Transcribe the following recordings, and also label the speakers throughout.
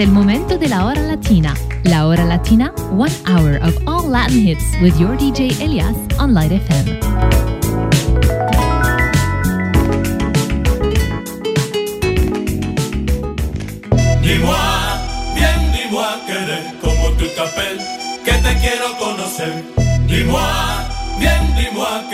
Speaker 1: el momento de la hora latina. La hora latina, one hour of all Latin hits with your DJ Elias on Light FM.
Speaker 2: Dis-moi, bien dis-moi querer como tu t'appelles, que te quiero conocer. Dis-moi, bien dis-moi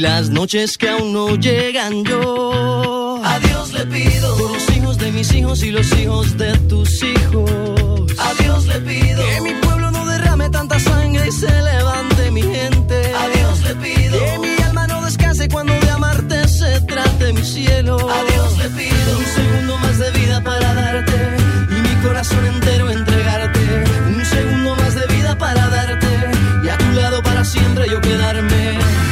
Speaker 3: y las noches que aún no llegan yo. A Dios le pido por los hijos de mis hijos y los hijos de tus hijos. A Dios le pido que mi pueblo no derrame tanta sangre y se levante mi gente. A Dios le pido que mi alma no descanse cuando de amarte se trate mi cielo. A Dios le pido un segundo más de vida para darte y mi corazón entero entregarte. Un segundo más de vida para darte y a tu lado para siempre yo quedarme.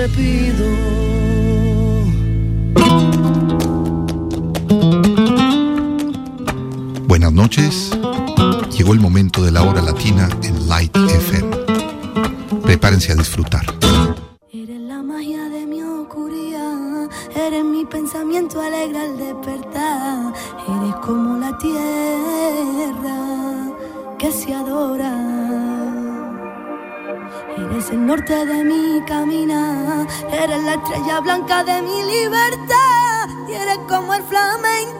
Speaker 3: le pido.
Speaker 4: Buenas noches. Llegó el momento de la hora latina en Light FM. Prepárense a disfrutar.
Speaker 5: Eres la magia de mi oscuridad, eres mi pensamiento alegre al despertar, eres como la tierra que se adora el norte de mi caminar, eres la estrella blanca de mi libertad, y eres como el flamenco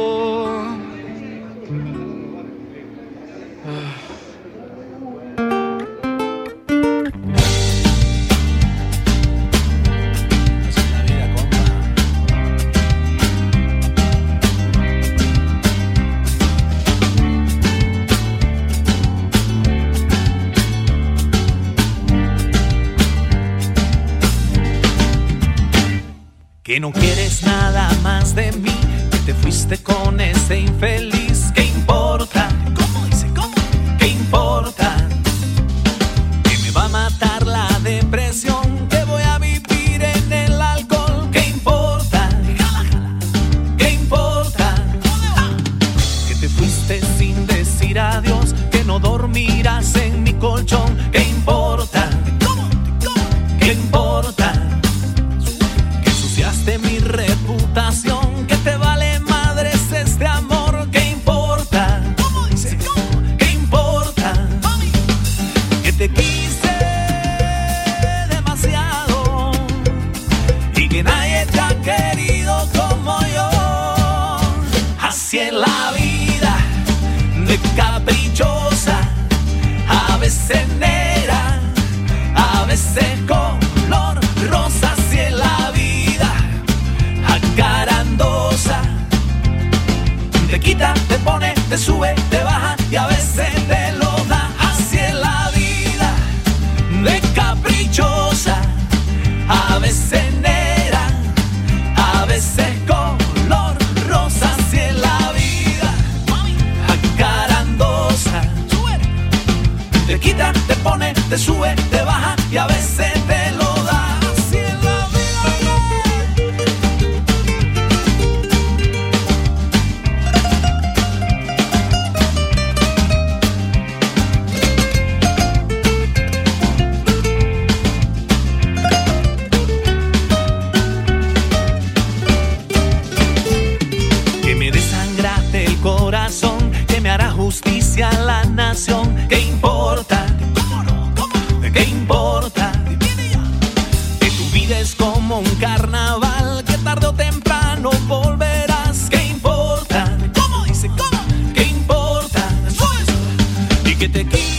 Speaker 6: que te quita.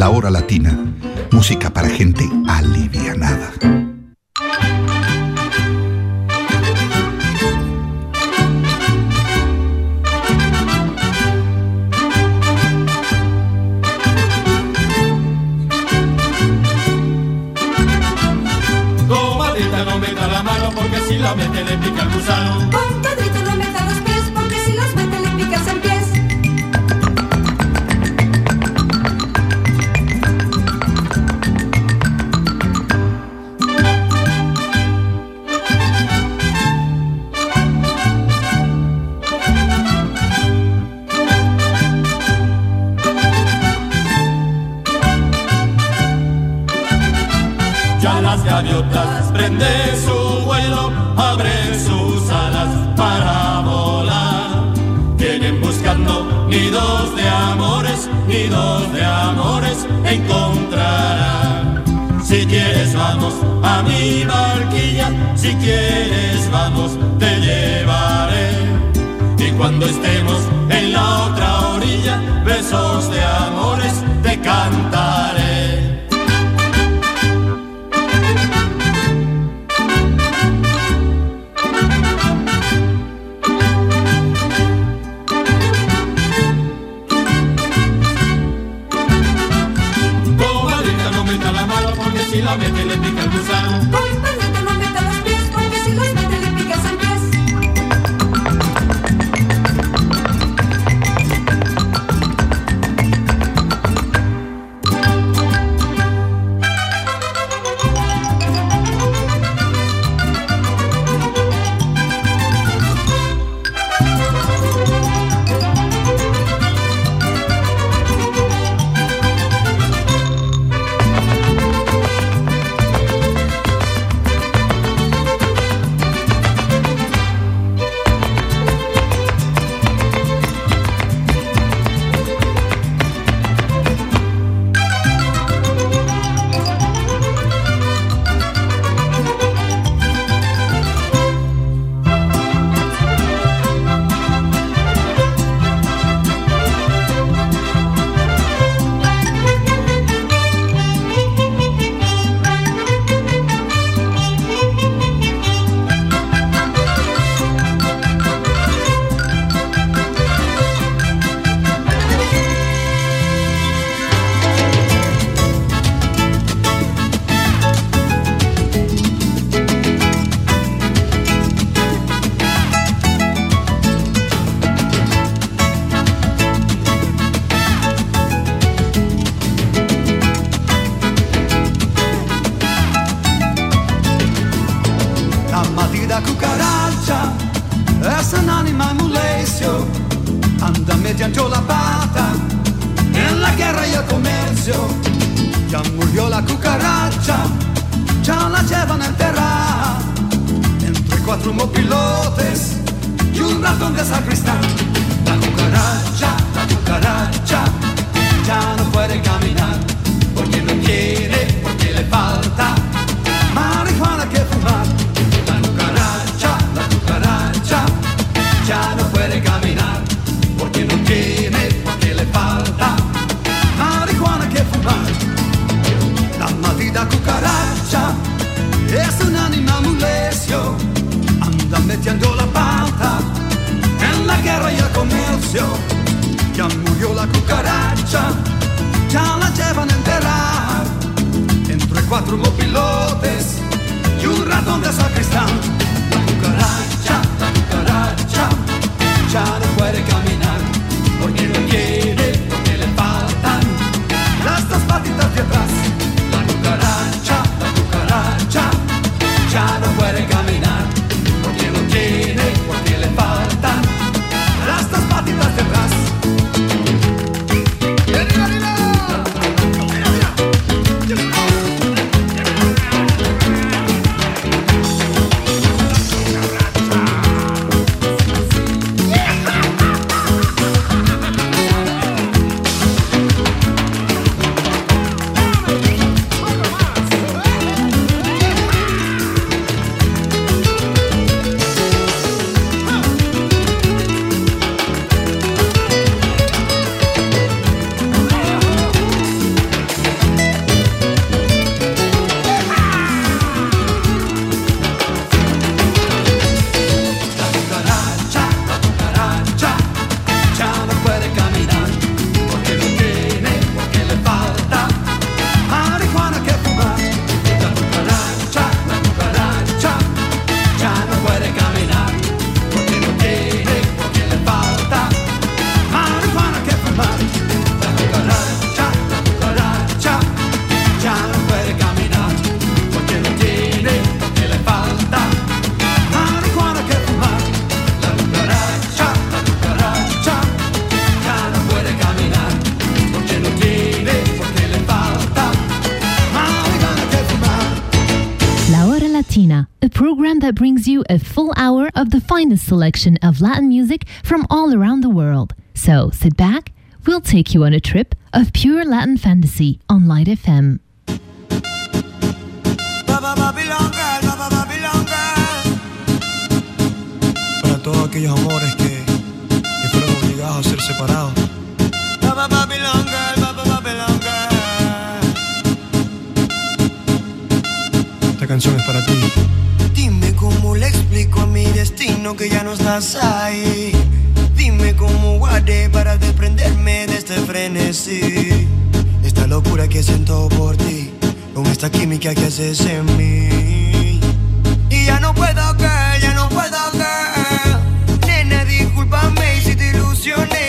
Speaker 6: La
Speaker 4: Hora Latina, música para gente alivianada.
Speaker 7: Comadita, no meta la mano porque si la mete le pica el. a mi barquilla, si quieres vamos, te llevaré. Y cuando estemos en la otra orilla, besos de amores te cantaré.
Speaker 1: selection of Latin music from all around the world. So sit back, we'll take you on a trip of pure Latin fantasy on Light FM.
Speaker 8: Para todos aquellos amores que, que fueron obligados a ser separados. Esta canción es para ti.
Speaker 9: cómo le explico a mi destino que ya no estás ahí. Dime cómo guardé para desprenderme de este frenesí. Esta locura que siento por ti, con esta química que haces en mí. Y ya no puedo, girl, ya no puedo, girl. Nena, discúlpame si te ilusioné.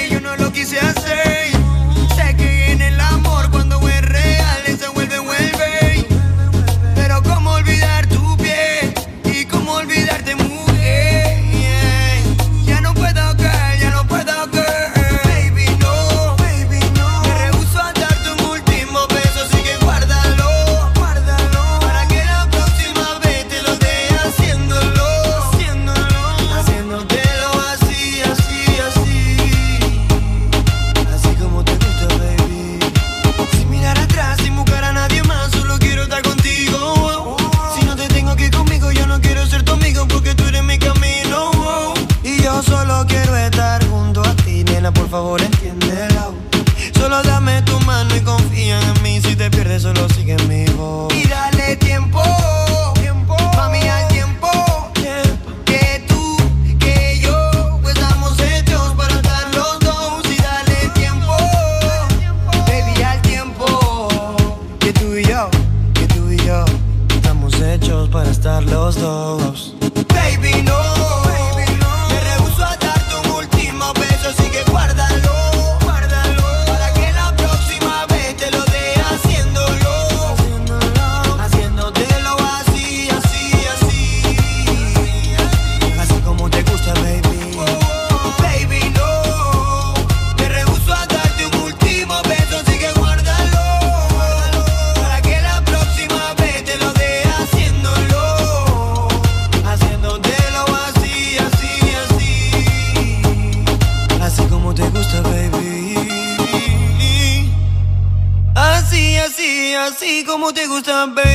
Speaker 9: te gustan, baby.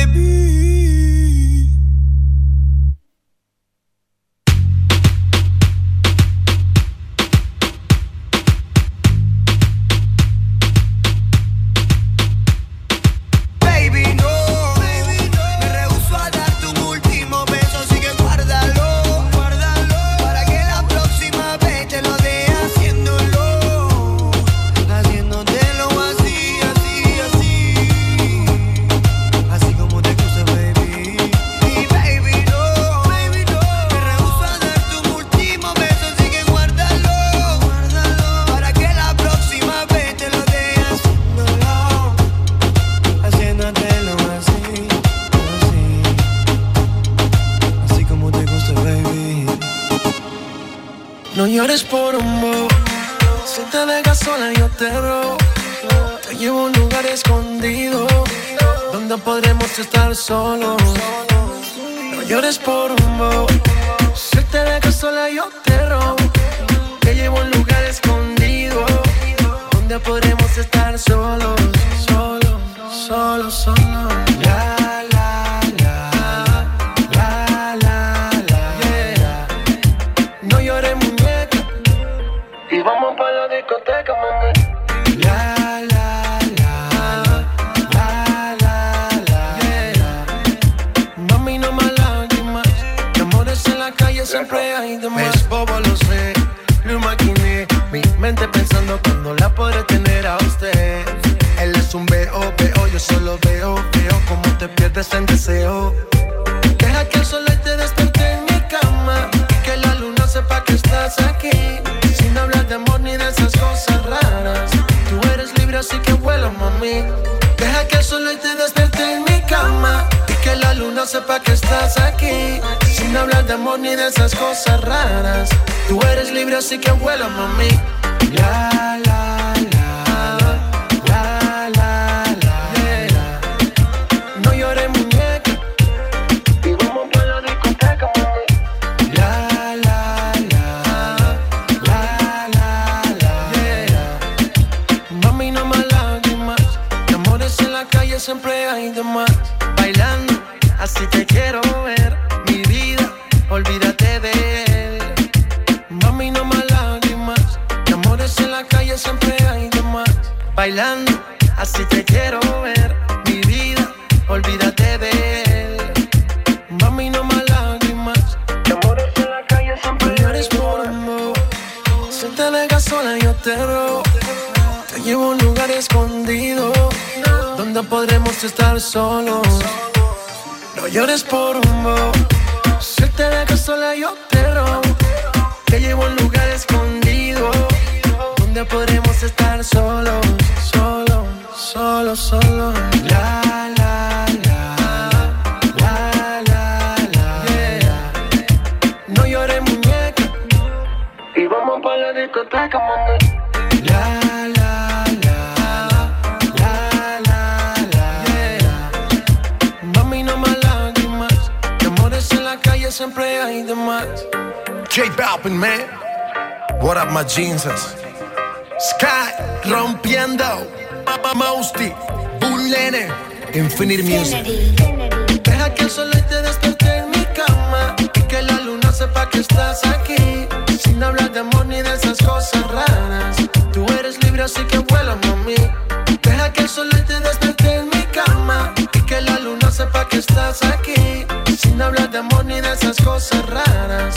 Speaker 9: estar solo. No
Speaker 10: llores por mí cosas raras. Tú eres libre, así que vuela, mami.
Speaker 11: J Balvin, man. What up, my jeanses? Sky rompiendo. Papa Mousty. Bull. Infinite Music.
Speaker 10: Deja que el sol te despierte en mi cama y que la luna sepa que estás aquí. Sin hablar de amor ni de esas cosas raras. Tú eres libre así que vuela, mami. Deja que el sol te despierte en mi cama y que la luna sepa que estás aquí. Sin hablar de amor ni de esas cosas raras.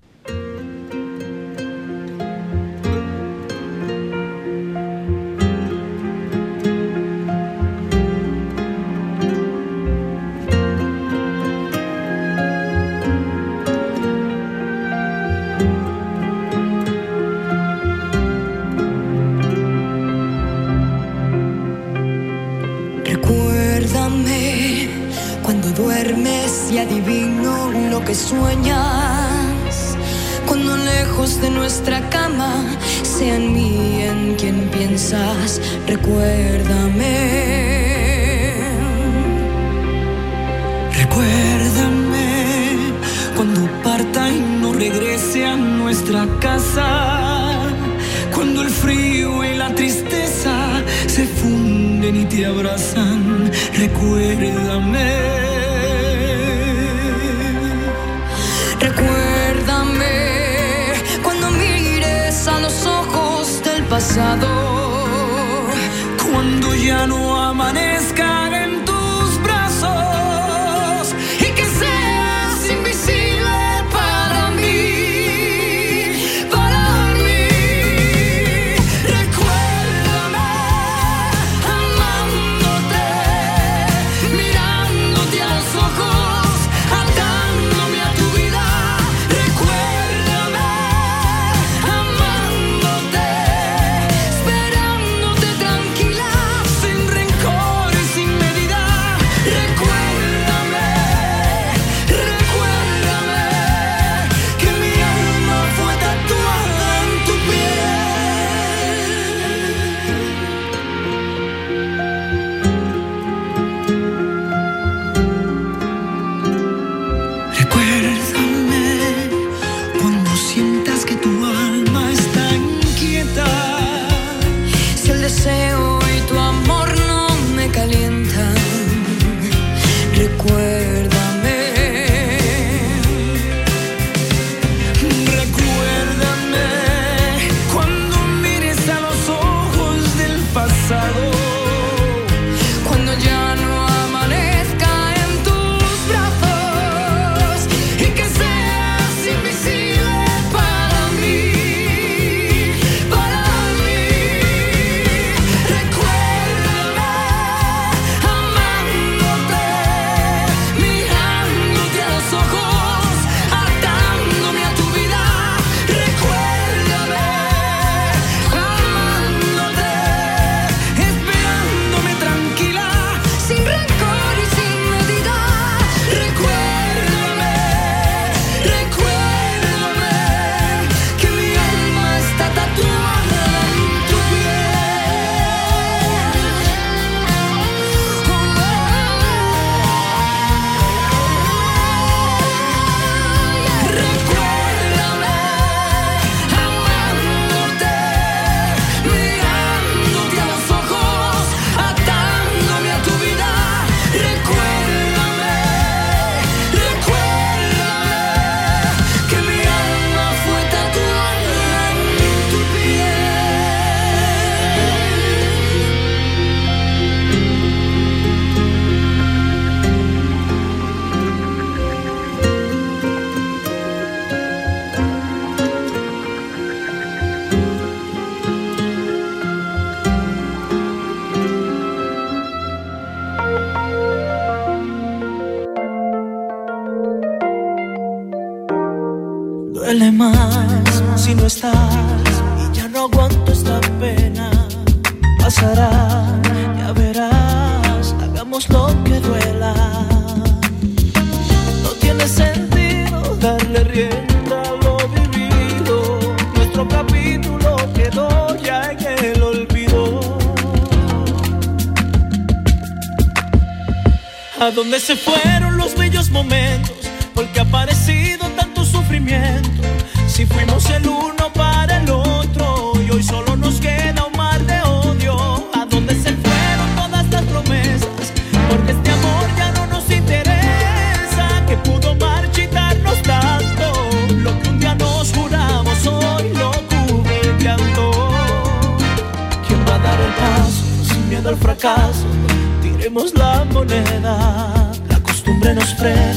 Speaker 12: Duermes y adivino lo que sueñas. Cuando lejos de nuestra cama sea en mí en quien piensas. Recuérdame.
Speaker 13: Recuérdame cuando parta y no regrese a nuestra casa. Cuando el frío y la tristeza se funden y te abrazan. Recuérdame.
Speaker 12: Recuérdame cuando mires a los ojos del pasado.
Speaker 13: Cuando ya no amanezcan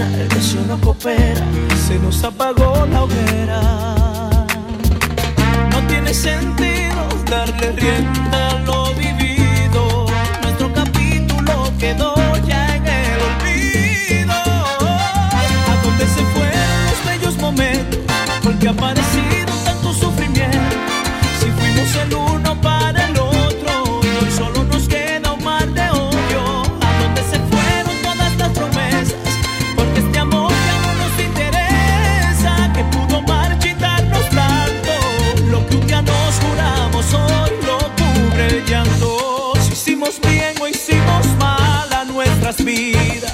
Speaker 14: el precio no coopera, se nos apagó la hoguera. No tiene sentido darle rienda a lo vivido, nuestro capítulo quedó ya en el olvido. ¿A dónde se fueron los bellos momentos? Porque
Speaker 6: aparecido vida.